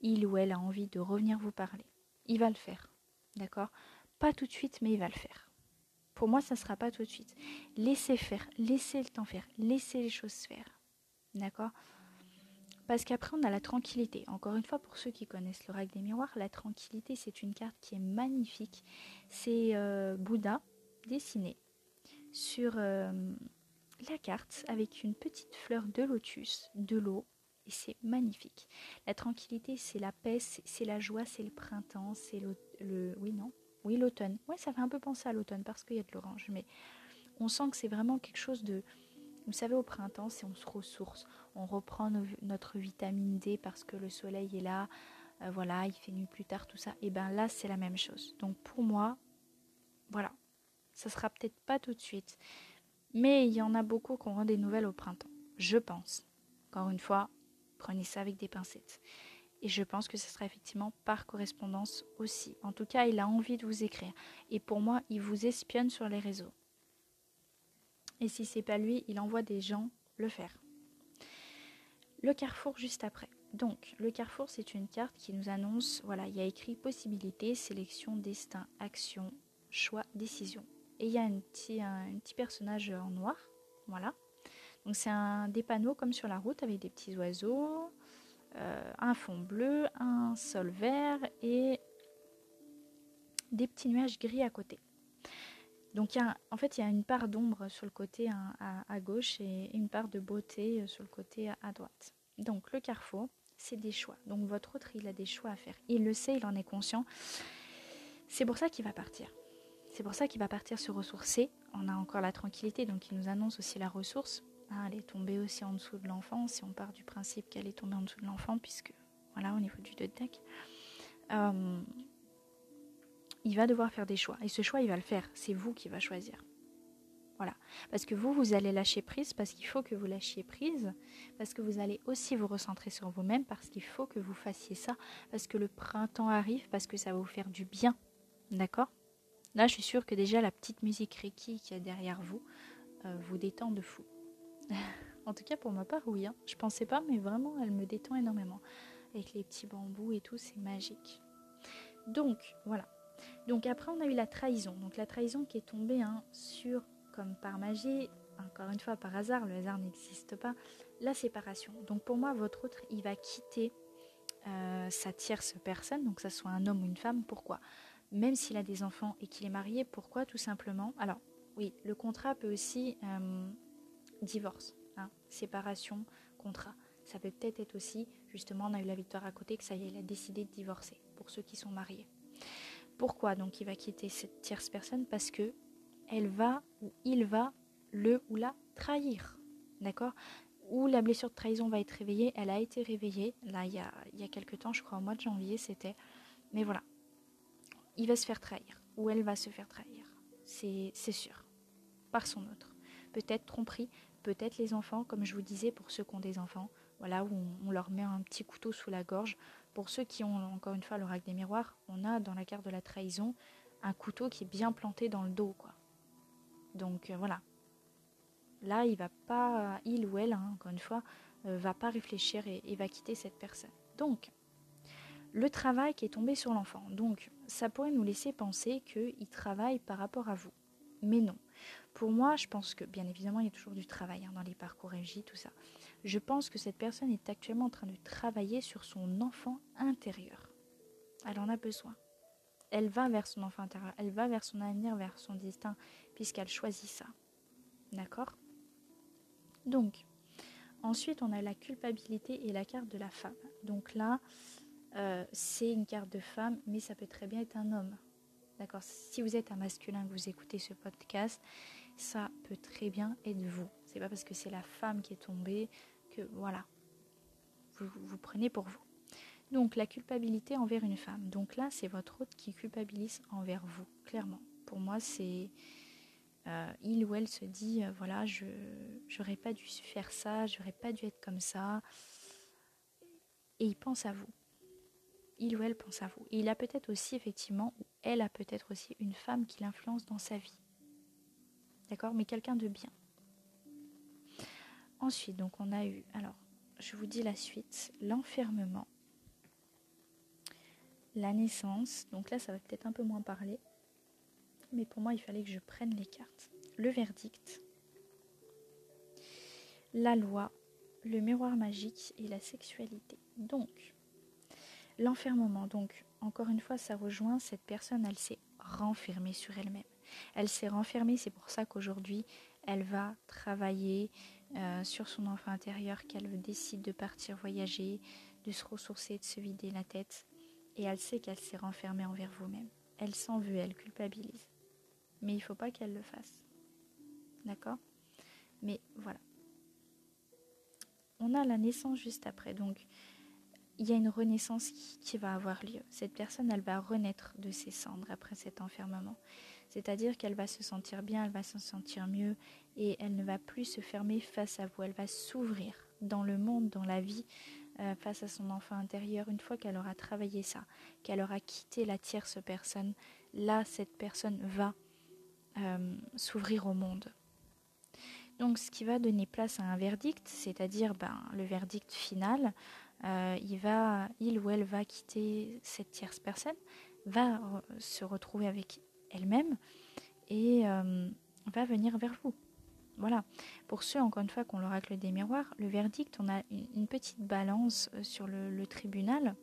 il ou elle a envie de revenir vous parler. Il va le faire. D'accord? Pas tout de suite, mais il va le faire. Pour moi, ça ne sera pas tout de suite. Laissez faire, laissez le temps faire, laissez les choses se faire. D'accord? Parce qu'après, on a la tranquillité. Encore une fois, pour ceux qui connaissent l'oracle des miroirs, la tranquillité, c'est une carte qui est magnifique. C'est euh, Bouddha dessiné sur euh, la carte avec une petite fleur de lotus, de l'eau, et c'est magnifique. La tranquillité, c'est la paix, c'est la joie, c'est le printemps, c'est le, le, Oui, non oui, l'automne. Ouais, ça fait un peu penser à l'automne parce qu'il y a de l'orange, mais on sent que c'est vraiment quelque chose de. Vous savez, au printemps, c'est on se ressource, on reprend notre vitamine D parce que le soleil est là. euh, voilà, il fait nuit plus tard, tout ça. Et bien là, c'est la même chose. Donc pour moi, voilà, ça sera peut-être pas tout de suite. Mais il y en a beaucoup qui auront des nouvelles au printemps, je pense. Encore une fois, prenez ça avec des pincettes. Et je pense que ce sera effectivement par correspondance aussi. En tout cas, il a envie de vous écrire. Et pour moi, il vous espionne sur les réseaux. Et si c'est pas lui, il envoie des gens le faire. Le carrefour juste après. Donc, le carrefour, c'est une carte qui nous annonce, voilà, il y a écrit possibilité, sélection, destin, action, choix, décision. Et il y a un petit, personnage en noir, voilà. Donc c'est des panneaux comme sur la route avec des petits oiseaux, euh, un fond bleu, un sol vert et des petits nuages gris à côté. Donc en fait, il y a une part d'ombre sur le côté hein, à, gauche et une part de beauté euh, sur le côté à, droite. Donc le carrefour, c'est des choix. Donc votre autre, il a des choix à faire. Il le sait, il en est conscient. C'est pour ça qu'il va partir. C'est pour ça qu'il va partir se ressourcer. On a encore la tranquillité, donc il nous annonce aussi la ressource. Ah, elle est tombée aussi en dessous de l'enfant, si on part du principe qu'elle est tombée en dessous de l'enfant, puisque voilà, au niveau du deck. Euh, il va devoir faire des choix. Et ce choix, il va le faire. C'est vous qui va choisir. Voilà. Parce que vous, vous allez lâcher prise, parce qu'il faut que vous lâchiez prise, parce que vous allez aussi vous recentrer sur vous-même, parce qu'il faut que vous fassiez ça, parce que le printemps arrive, parce que ça va vous faire du bien. D'accord? Là, je suis sûre que déjà la petite musique Reiki qui est derrière vous euh, vous détend de fou. en tout cas, pour ma part, oui. Hein. Je pensais pas, mais vraiment, elle me détend énormément. Avec les petits bambous et tout, c'est magique. Donc, voilà. Donc après, on a eu la trahison. Donc la trahison qui est tombée hein, sur, comme par magie, encore une fois par hasard, le hasard n'existe pas, la séparation. Donc pour moi, votre autre, il va quitter euh, sa tierce personne, donc que ce soit un homme ou une femme. Pourquoi? Même s'il a des enfants et qu'il est marié, pourquoi? Tout simplement. Alors, oui, le contrat peut aussi euh, divorce, hein, séparation, contrat. Ça peut peut-être être aussi, justement, on a eu la victoire à côté, que ça y est, il a décidé de divorcer, pour ceux qui sont mariés. Pourquoi donc il va quitter cette tierce personne Parce que elle va ou il va le ou la trahir. D'accord? Ou la blessure de trahison va être réveillée. Elle a été réveillée. Là, il y a, il y a quelques temps, je crois au mois de janvier, c'était. Mais voilà. Il va se faire trahir. Ou elle va se faire trahir. C'est sûr. Par son autre. Peut-être tromperie, peut-être les enfants, comme je vous disais, pour ceux qui ont des enfants, voilà, où on, leur met un petit couteau sous la gorge. Pour ceux qui ont encore une fois l'oracle des miroirs, on a dans la carte de la trahison un couteau qui est bien planté dans le dos. Donc euh, voilà. Là, il va pas, il ou elle, hein, encore une fois, euh, va pas réfléchir et, et va quitter cette personne. Donc, le travail qui est tombé sur l'enfant. Donc, ça pourrait nous laisser penser qu'il travaille par rapport à vous. Mais non. Pour moi, je pense que, bien évidemment, il y a toujours du travail hein, dans les parcours régie, tout ça. Je pense que cette personne est actuellement en train de travailler sur son enfant intérieur. Elle en a besoin. Elle va vers son enfant intérieur, elle va vers son avenir, vers son destin, puisqu'elle choisit ça. D'accord? Donc, ensuite, on a la culpabilité et la carte de la femme. Donc là, euh, c'est une carte de femme, mais ça peut très bien être un homme. D'accord? Si vous êtes un masculin que vous écoutez ce podcast, ça peut très bien être vous. C'est pas parce que c'est la femme qui est tombée que voilà, vous vous prenez pour vous. Donc la culpabilité envers une femme. Donc là, c'est votre hôte qui culpabilise envers vous, clairement. Pour moi, c'est euh, il ou elle se dit euh, voilà, je j'aurais pas dû faire ça, j'aurais pas dû être comme ça. Et il pense à vous. Il ou elle pense à vous. Et il a peut-être aussi effectivement, ou elle a peut-être aussi une femme qui l'influence dans sa vie. D'accord? Mais quelqu'un de bien. Ensuite, donc on a eu, alors je vous dis la suite, l'enfermement, la naissance, donc là ça va peut-être un peu moins parler, mais pour moi il fallait que je prenne les cartes. Le verdict, la loi, le miroir magique et la sexualité. Donc, l'enfermement, donc encore une fois ça rejoint cette personne, elle s'est renfermée sur elle-même. Elle s'est renfermée, c'est pour ça qu'aujourd'hui elle va travailler euh, sur son enfant intérieur, qu'elle décide de partir voyager, de se ressourcer, de se vider la tête. Et elle sait qu'elle s'est renfermée envers vous-même. Elle s'en veut, elle culpabilise. Mais il ne faut pas qu'elle le fasse. D'accord? Mais voilà. On a la naissance juste après. Donc, il y a une renaissance qui, va avoir lieu. Cette personne, elle va renaître de ses cendres après cet enfermement. C'est-à-dire qu'elle va se sentir bien, elle va se sentir mieux et elle ne va plus se fermer face à vous. Elle va s'ouvrir dans le monde, dans la vie, euh, face à son enfant intérieur. Une fois qu'elle aura travaillé ça, qu'elle aura quitté la tierce personne, là, cette personne va euh, s'ouvrir au monde. Donc, ce qui va donner place à un verdict, c'est-à-dire ben, le verdict final, euh, il, va, il ou elle va quitter cette tierce personne, va se retrouver avec elle-même et euh, va venir vers vous. Voilà. Pour ceux, encore une fois, qui ont l'oracle des miroirs, le verdict, on a une, petite balance euh, sur le, tribunal,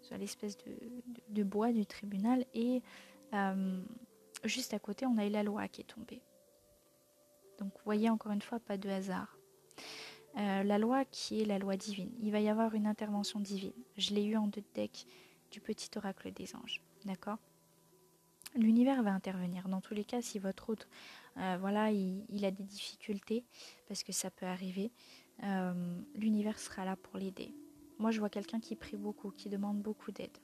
sur l'espèce de, bois du tribunal, et juste à côté, on a eu la loi qui est tombée. Donc, voyez, encore une fois, pas de hasard. Euh, la loi qui est la loi divine. Il va y avoir une intervention divine. Je l'ai eu en deux decks du petit oracle des anges. D'accord? L'univers va intervenir. Dans tous les cas, si votre hôte, euh, voilà, il, a des difficultés, parce que ça peut arriver, euh, l'univers sera là pour l'aider. Moi, je vois quelqu'un qui prie beaucoup, qui demande beaucoup d'aide,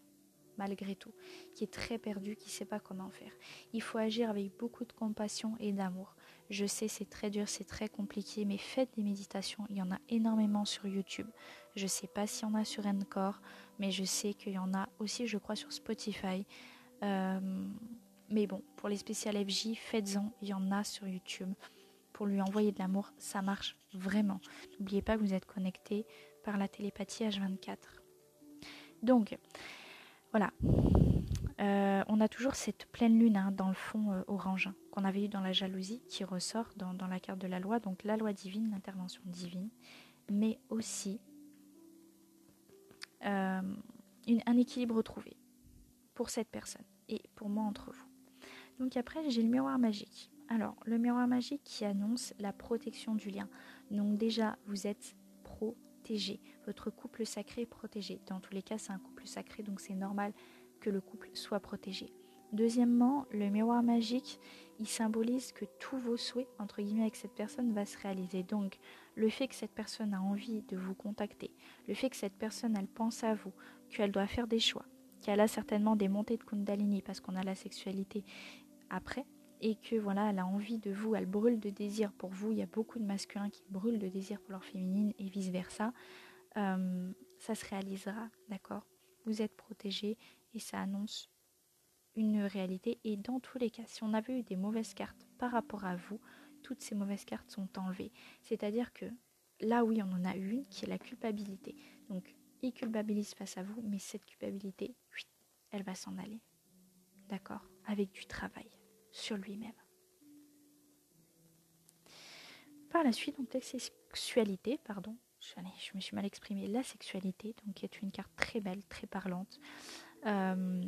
malgré tout, qui est très perdu, qui ne sait pas comment faire. Il faut agir avec beaucoup de compassion et d'amour. Je sais, c'est très dur, c'est très compliqué, mais faites des méditations. Il y en a énormément sur YouTube. Je ne sais pas s'il y en a sur Encore, mais je sais qu'il y en a aussi, je crois, sur Spotify. Euh, mais bon, pour les spéciales FJ, faites-en. Il y en a sur YouTube. Pour lui envoyer de l'amour, ça marche vraiment. N'oubliez pas que vous êtes connecté par la télépathie H24. Donc, voilà. Euh, on a toujours cette pleine lune hein, dans le fond euh, orange hein, qu'on avait eu dans la jalousie qui ressort dans, la carte de la loi. Donc la loi divine, l'intervention divine, mais aussi un équilibre trouvé pour cette personne et pour moi entre vous. Donc après, j'ai le miroir magique. Alors, le miroir magique qui annonce la protection du lien. Donc déjà, vous êtes protégé. Votre couple sacré est protégé. Dans tous les cas, c'est un couple sacré, donc c'est normal que le couple soit protégé. Deuxièmement, le miroir magique, il symbolise que tous vos souhaits, entre guillemets, avec cette personne va se réaliser. Donc, le fait que cette personne a envie de vous contacter, le fait que cette personne, elle pense à vous, qu'elle doit faire des choix, qu'elle a certainement des montées de Kundalini parce qu'on a la sexualité après, et que voilà, elle a envie de vous, elle brûle de désir pour vous. Il y a beaucoup de masculins qui brûlent de désir pour leur féminine et vice-versa. Euh, ça se réalisera, d'accord? Vous êtes protégé et ça annonce une réalité. Et dans tous les cas, si on avait eu des mauvaises cartes par rapport à vous, toutes ces mauvaises cartes sont enlevées. C'est-à-dire que là, oui, on en a une qui est la culpabilité. Donc, il culpabilise face à vous, mais cette culpabilité, elle va s'en aller. D'accord? Avec du travail sur lui-même. Par la suite, donc la sexualité, pardon, je me suis mal exprimée, la sexualité, donc qui est une carte très belle, très parlante. Euh,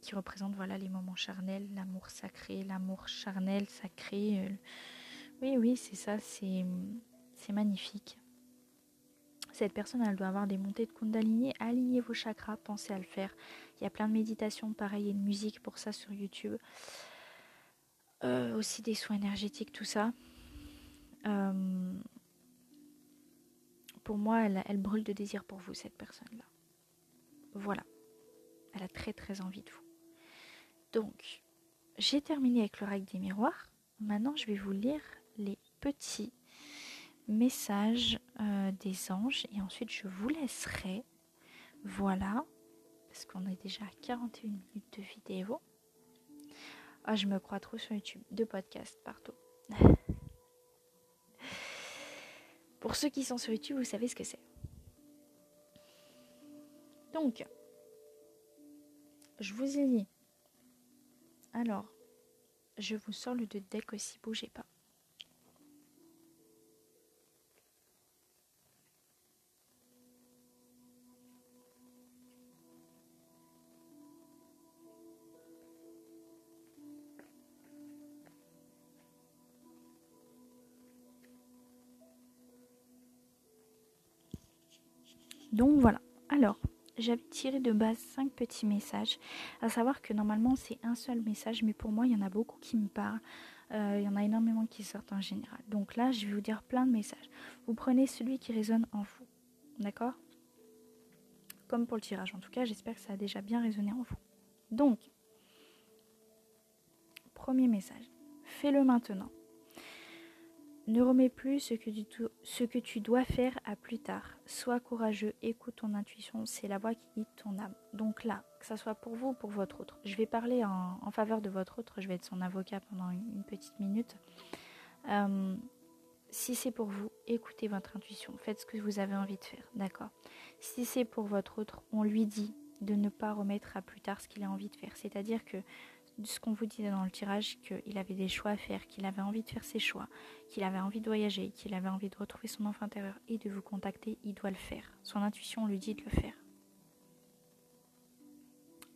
qui représente voilà les moments charnels, l'amour sacré, l'amour charnel, sacré. Euh, oui, oui, c'est ça, c'est, c'est magnifique. Cette personne, elle doit avoir des montées de Kundalini. Alignez vos chakras, pensez à le faire. Il y a plein de méditations, pareil, et de musique pour ça sur YouTube. Euh, aussi des soins énergétiques, tout ça. pour moi, elle, elle brûle de désir pour vous, cette personne-là. Voilà. Elle a très très envie de vous. Donc, j'ai terminé avec le règle des miroirs. Maintenant, je vais vous lire les petits messages euh, des anges et ensuite je vous laisserai. Voilà, parce qu'on est déjà à 41 minutes de vidéo. Ah, je me crois trop sur YouTube, de podcast partout. Pour ceux qui sont sur YouTube, vous savez ce que c'est. Donc, je vous ai dit. Alors, je vous sors le de deck aussi, bougez pas. Donc voilà. Alors, j'avais tiré de base 5 petits messages. À savoir que normalement c'est un seul message, mais pour moi il y en a beaucoup qui me parlent. Euh, il y en a énormément qui sortent en général. Donc là, je vais vous dire plein de messages. Vous prenez celui qui résonne en vous. D'accord? Comme pour le tirage. En tout cas, j'espère que ça a déjà bien résonné en vous. Donc, premier message, fais-le maintenant. Ne remets plus ce que, tu, dois faire à plus tard. Sois courageux, écoute ton intuition, c'est la voix qui guide ton âme. Donc là, que ce soit pour vous ou pour votre autre, je vais parler en, faveur de votre autre, je vais être son avocat pendant une, petite minute. Euh, si c'est pour vous, écoutez votre intuition, faites ce que vous avez envie de faire, d'accord? Si c'est pour votre autre, on lui dit de ne pas remettre à plus tard ce qu'il a envie de faire. C'est-à-dire que ce qu'on vous disait dans le tirage, qu'il avait des choix à faire, qu'il avait envie de faire ses choix, qu'il avait envie de voyager, qu'il avait envie de retrouver son enfant intérieur et de vous contacter, il doit le faire. Son intuition lui dit de le faire.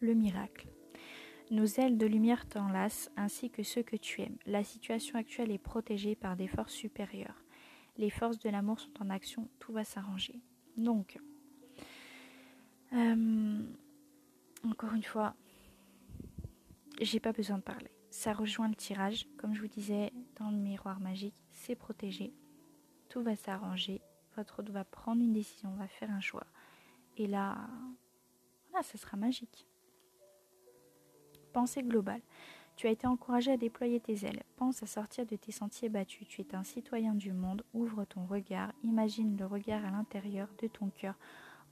Le miracle. Nos ailes de lumière t'enlacent ainsi que ceux que tu aimes. La situation actuelle est protégée par des forces supérieures. Les forces de l'amour sont en action, tout va s'arranger. Donc, euh, encore une fois, j'ai pas besoin de parler. Ça rejoint le tirage. Comme je vous disais, dans le miroir magique, c'est protégé. Tout va s'arranger. Votre hôte va prendre une décision, va faire un choix. Et là, là, ça sera magique. Pensée globale. Tu as été encouragé à déployer tes ailes. Pense à sortir de tes sentiers battus. Tu es un citoyen du monde. Ouvre ton regard. Imagine le regard à l'intérieur de ton cœur.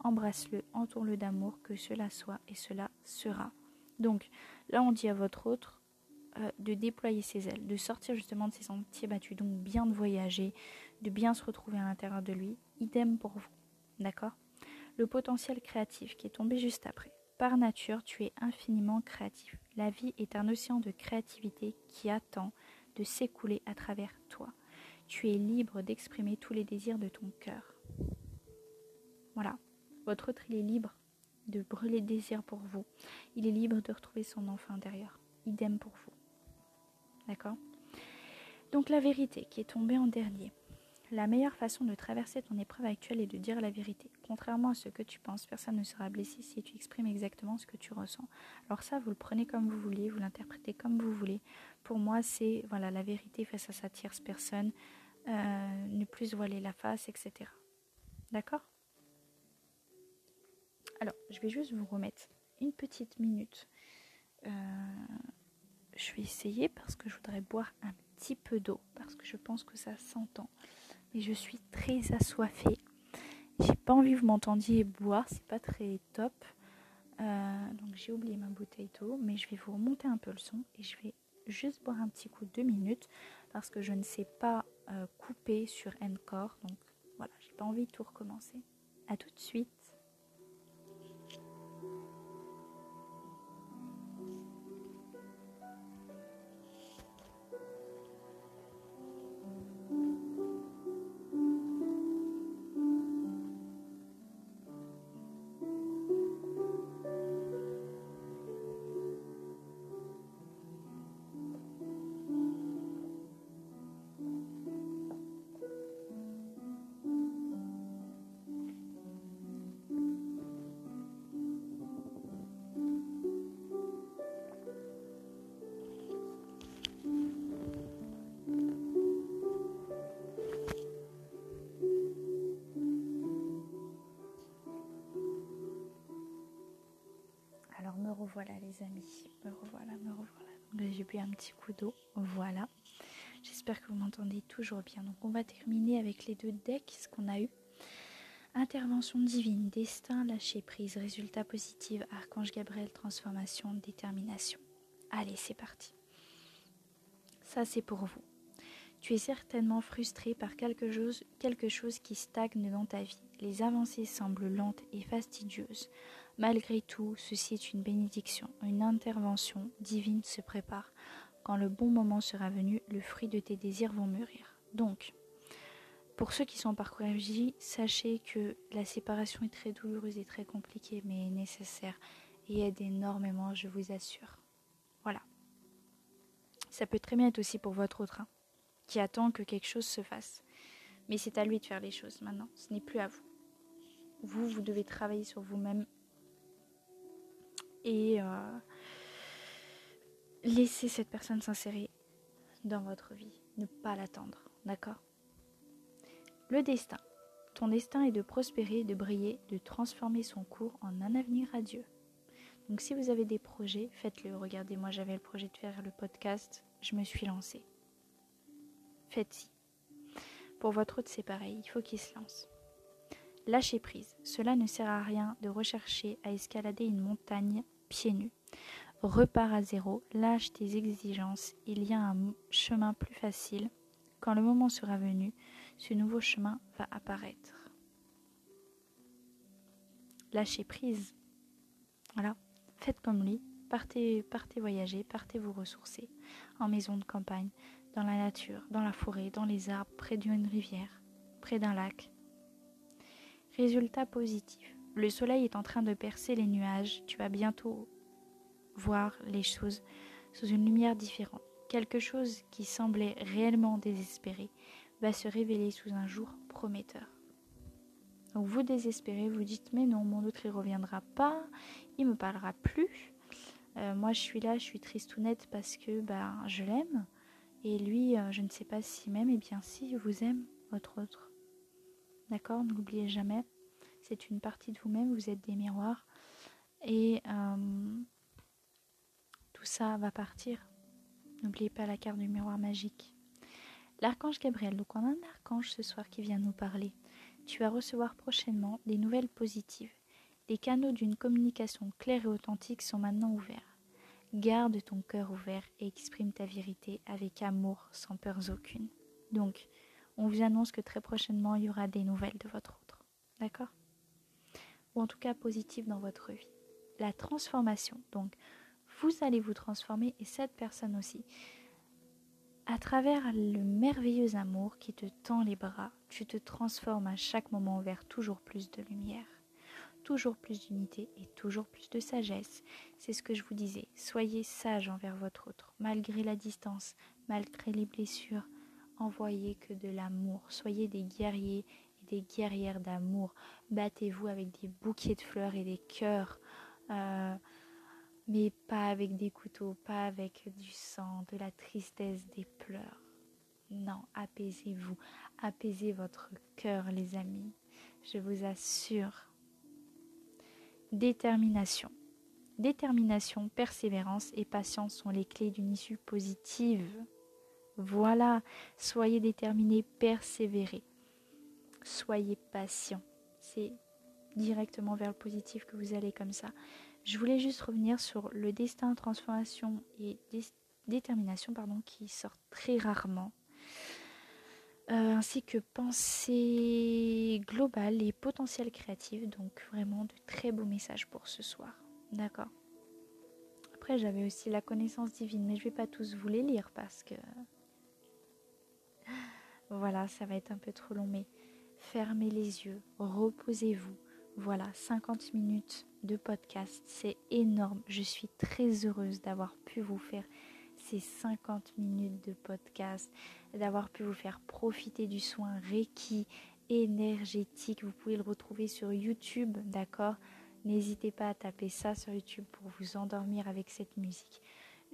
Embrasse-le, entoure-le d'amour, que cela soit et cela sera. Donc, Là, on dit à votre autre euh, de déployer ses ailes, de sortir justement de ses sentiers battus, donc bien de voyager, de bien se retrouver à l'intérieur de lui. Idem pour vous, d'accord? Le potentiel créatif qui est tombé juste après. Par nature, tu es infiniment créatif. La vie est un océan de créativité qui attend de s'écouler à travers toi. Tu es libre d'exprimer tous les désirs de ton cœur. Voilà. Votre autre, il est libre de brûler désir pour vous. Il est libre de retrouver son enfant intérieur. Idem pour vous. D'accord? Donc la vérité qui est tombée en dernier. La meilleure façon de traverser ton épreuve actuelle est de dire la vérité. Contrairement à ce que tu penses, personne ne sera blessé si tu exprimes exactement ce que tu ressens. Alors ça, vous le prenez comme vous voulez, vous l'interprétez comme vous voulez. Pour moi, c'est voilà la vérité face à sa tierce personne, euh, ne plus voiler la face, etc. D'accord? Alors, je vais juste vous remettre une petite minute. Euh, je vais essayer parce que je voudrais boire un petit peu d'eau parce que je pense que ça s'entend. Mais je suis très assoiffée. J'ai pas envie que vous m'entendiez boire, c'est pas très top. Euh, donc j'ai oublié ma bouteille d'eau, mais je vais vous remonter un peu le son et je vais juste boire un petit coup de deux minutes parce que je ne sais pas euh, couper sur Encore. Donc voilà, j'ai pas envie de tout recommencer. A tout de suite. Revoilà les amis, me revoilà, me revoilà. J'ai bu un petit coup d'eau, voilà. J'espère que vous m'entendez toujours bien. Donc on va terminer avec les deux decks, ce qu'on a eu. Intervention divine, destin, lâcher prise, résultat positif, archange Gabriel, transformation, détermination. Allez, c'est parti. Ça, c'est pour vous. Tu es certainement frustré par quelque chose, quelque chose qui stagne dans ta vie. Les avancées semblent lentes et fastidieuses. Malgré tout, ceci est une bénédiction, une intervention divine se prépare. Quand le bon moment sera venu, le fruit de tes désirs vont mûrir. Donc, pour ceux qui sont en parcours MJ, sachez que la séparation est très douloureuse et très compliquée, mais nécessaire et aide énormément, je vous assure. Voilà. Ça peut très bien être aussi pour votre autre, hein, qui attend que quelque chose se fasse. Mais c'est à lui de faire les choses maintenant, ce n'est plus à vous. Vous, vous devez travailler sur vous-même et euh, laisser cette personne s'insérer dans votre vie, ne pas l'attendre, d'accord? Le destin. Ton destin est de prospérer, de briller, de transformer son cours en un avenir radieux. Donc si vous avez des projets, faites-le. Regardez, moi j'avais le projet de faire le podcast, je me suis lancée. Faites-y. Pour votre autre, c'est pareil, il faut qu'il se lance. Lâchez prise. Cela ne sert à rien de rechercher à escalader une montagne pieds nus. Repars à zéro, lâche tes exigences, il y a un chemin plus facile. Quand le moment sera venu, ce nouveau chemin va apparaître. Lâchez prise. Voilà, faites comme lui, partez, partez voyager, partez vous ressourcer, en maison de campagne, dans la nature, dans la forêt, dans les arbres, près d'une rivière, près d'un lac. Résultat positif. Le soleil est en train de percer les nuages, tu vas bientôt voir les choses sous une lumière différente. Quelque chose qui semblait réellement désespéré va se révéler sous un jour prometteur. Donc vous désespérez, vous dites mais non, mon autre il reviendra pas, il me parlera plus. Euh, moi je suis là, je suis triste ou nette parce que ben, je l'aime. Et lui, euh, je ne sais pas s'il m'aime, et bien si, vous aime, votre autre. D'accord N'oubliez jamais, c'est une partie de vous-même, vous êtes des miroirs. Et euh, tout ça va partir. N'oubliez pas la carte du miroir magique. L'archange Gabriel, donc on a un archange ce soir qui vient nous parler. Tu vas recevoir prochainement des nouvelles positives. Les canaux d'une communication claire et authentique sont maintenant ouverts. Garde ton cœur ouvert et exprime ta vérité avec amour sans peurs aucune. Donc, on vous annonce que très prochainement, il y aura des nouvelles de votre autre. D'accord? Ou en tout cas positives dans votre vie. La transformation. Donc, vous allez vous transformer et cette personne aussi. À travers le merveilleux amour qui te tend les bras, tu te transformes à chaque moment vers toujours plus de lumière, toujours plus d'unité et toujours plus de sagesse. C'est ce que je vous disais. Soyez sage envers votre autre, malgré la distance, malgré les blessures. Envoyez que de l'amour. Soyez des guerriers et des guerrières d'amour. Battez-vous avec des bouquets de fleurs et des cœurs. Euh, mais pas avec des couteaux, pas avec du sang, de la tristesse, des pleurs. Non, apaisez-vous, apaisez votre cœur, les amis. Je vous assure. Détermination. Détermination, persévérance et patience sont les clés d'une issue positive. Voilà, soyez déterminés, persévérez. Soyez patient. C'est directement vers le positif que vous allez comme ça. Je voulais juste revenir sur le destin, transformation et détermination pardon, qui sortent très rarement. Euh, ainsi que pensée globale et potentiel créatif. Donc vraiment de très beaux messages pour ce soir. D'accord? Après j'avais aussi la connaissance divine, mais je ne vais pas tous vous les lire parce que... Voilà, ça va être un peu trop long, mais fermez les yeux, reposez-vous. Voilà, 50 minutes de podcast. C'est énorme. Je suis très heureuse d'avoir pu vous faire ces 50 minutes de podcast, d'avoir pu vous faire profiter du soin Reiki énergétique. Vous pouvez le retrouver sur YouTube, d'accord? N'hésitez pas à taper ça sur YouTube pour vous endormir avec cette musique.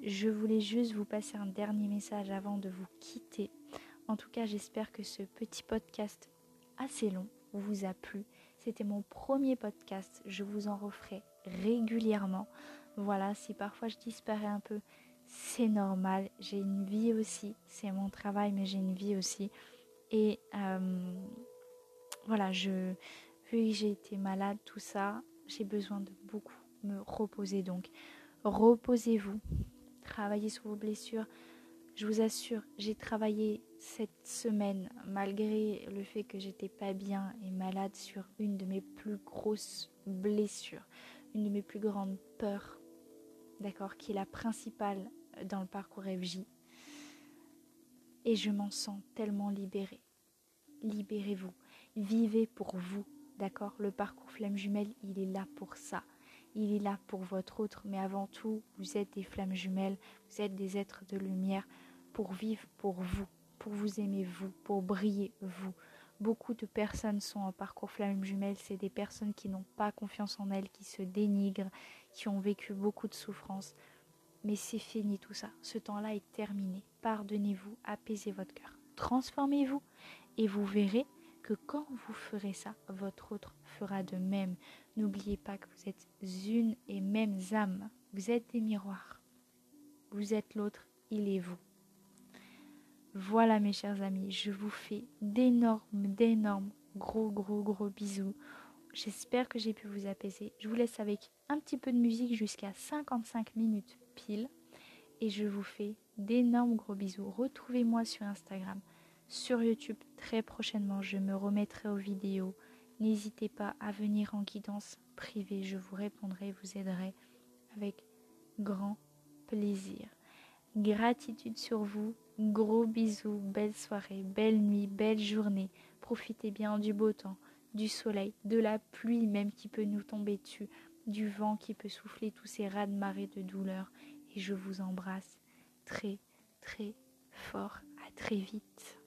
Je voulais juste vous passer un dernier message avant de vous quitter. En tout cas, j'espère que ce petit podcast assez long vous a plu c'était mon premier podcast. Je vous en referai régulièrement. Voilà, si parfois je disparais un peu, c'est normal. J'ai une vie aussi. C'est mon travail, mais j'ai une vie aussi. Et euh, voilà, je, vu que j'ai été malade, tout ça, j'ai besoin de beaucoup me reposer. Donc, reposez-vous. Travaillez sur vos blessures. Je vous assure, j'ai travaillé cette semaine, malgré le fait que j'étais pas bien et malade sur une de mes plus grosses blessures, une de mes plus grandes peurs, d'accord, qui est la principale dans le parcours FJ. Et je m'en sens tellement libérée. Libérez-vous. Vivez pour vous, d'accord Le parcours flamme jumelle, il est là pour ça. Il est là pour votre autre, mais avant tout, vous êtes des flammes jumelles, vous êtes des êtres de lumière, pour vivre pour vous, pour vous aimer vous, pour briller vous. Beaucoup de personnes sont en parcours flamme jumelle, c'est des personnes qui n'ont pas confiance en elles, qui se dénigrent, qui ont vécu beaucoup de souffrances. Mais c'est fini tout ça, ce temps-là est terminé. Pardonnez-vous, apaisez votre cœur, transformez-vous et vous verrez que quand vous ferez ça, votre autre fera de même. N'oubliez pas que vous êtes une et même âme. Vous êtes des miroirs. Vous êtes l'autre, il est vous. Voilà mes chers amis, je vous fais d'énormes, d'énormes, gros, gros, gros bisous. J'espère que j'ai pu vous apaiser. Je vous laisse avec un petit peu de musique jusqu'à 55 minutes pile. Et je vous fais d'énormes gros bisous. Retrouvez-moi sur Instagram, sur YouTube très prochainement. Je me remettrai aux vidéos. N'hésitez pas à venir en guidance privée. Je vous répondrai, vous aiderai avec grand plaisir. Gratitude sur vous. Gros bisous, belle soirée, belle nuit, belle journée. Profitez bien du beau temps, du soleil, de la pluie même qui peut nous tomber dessus, du vent qui peut souffler tous ces rats de marée de douleur. Et je vous embrasse très, très fort. À très vite.